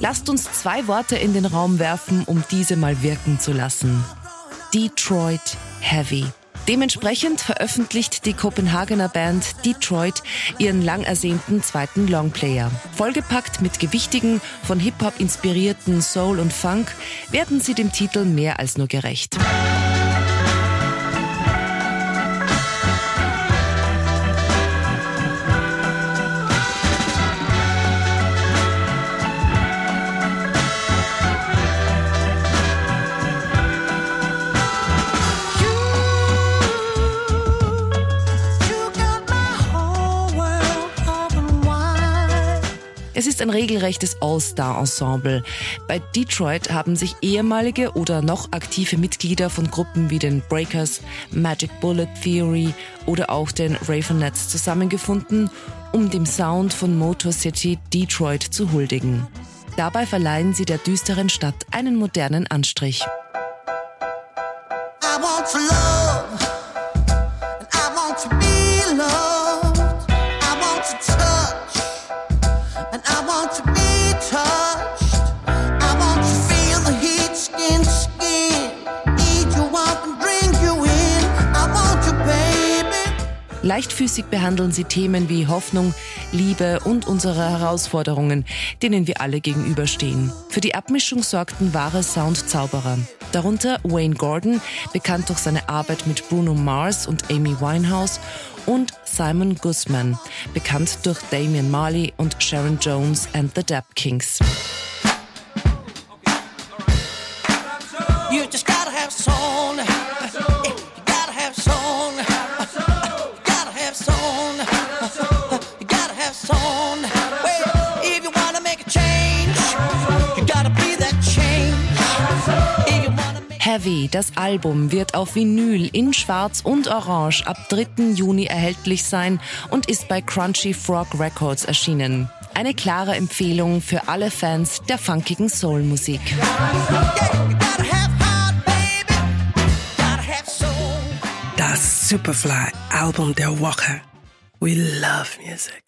Lasst uns zwei Worte in den Raum werfen, um diese mal wirken zu lassen. Detroit Heavy. Dementsprechend veröffentlicht die Kopenhagener Band Detroit ihren lang ersehnten zweiten Longplayer. Vollgepackt mit gewichtigen, von Hip-Hop inspirierten Soul und Funk werden sie dem Titel mehr als nur gerecht. Es ist ein regelrechtes All-Star-Ensemble. Bei Detroit haben sich ehemalige oder noch aktive Mitglieder von Gruppen wie den Breakers, Magic Bullet Theory oder auch den Ravenettes zusammengefunden, um dem Sound von Motor City Detroit zu huldigen. Dabei verleihen sie der düsteren Stadt einen modernen Anstrich. I want to love. Leichtfüßig behandeln sie Themen wie Hoffnung, Liebe und unsere Herausforderungen, denen wir alle gegenüberstehen. Für die Abmischung sorgten wahre Soundzauberer. Darunter Wayne Gordon, bekannt durch seine Arbeit mit Bruno Mars und Amy Winehouse, und Simon Guzman, bekannt durch Damian Marley und Sharon Jones and the Dap Kings. You just gotta have soul. Heavy, das Album, wird auf Vinyl in Schwarz und Orange ab 3. Juni erhältlich sein und ist bei Crunchy Frog Records erschienen. Eine klare Empfehlung für alle Fans der funkigen Soul-Musik. Das Superfly Album der Woche. We love music.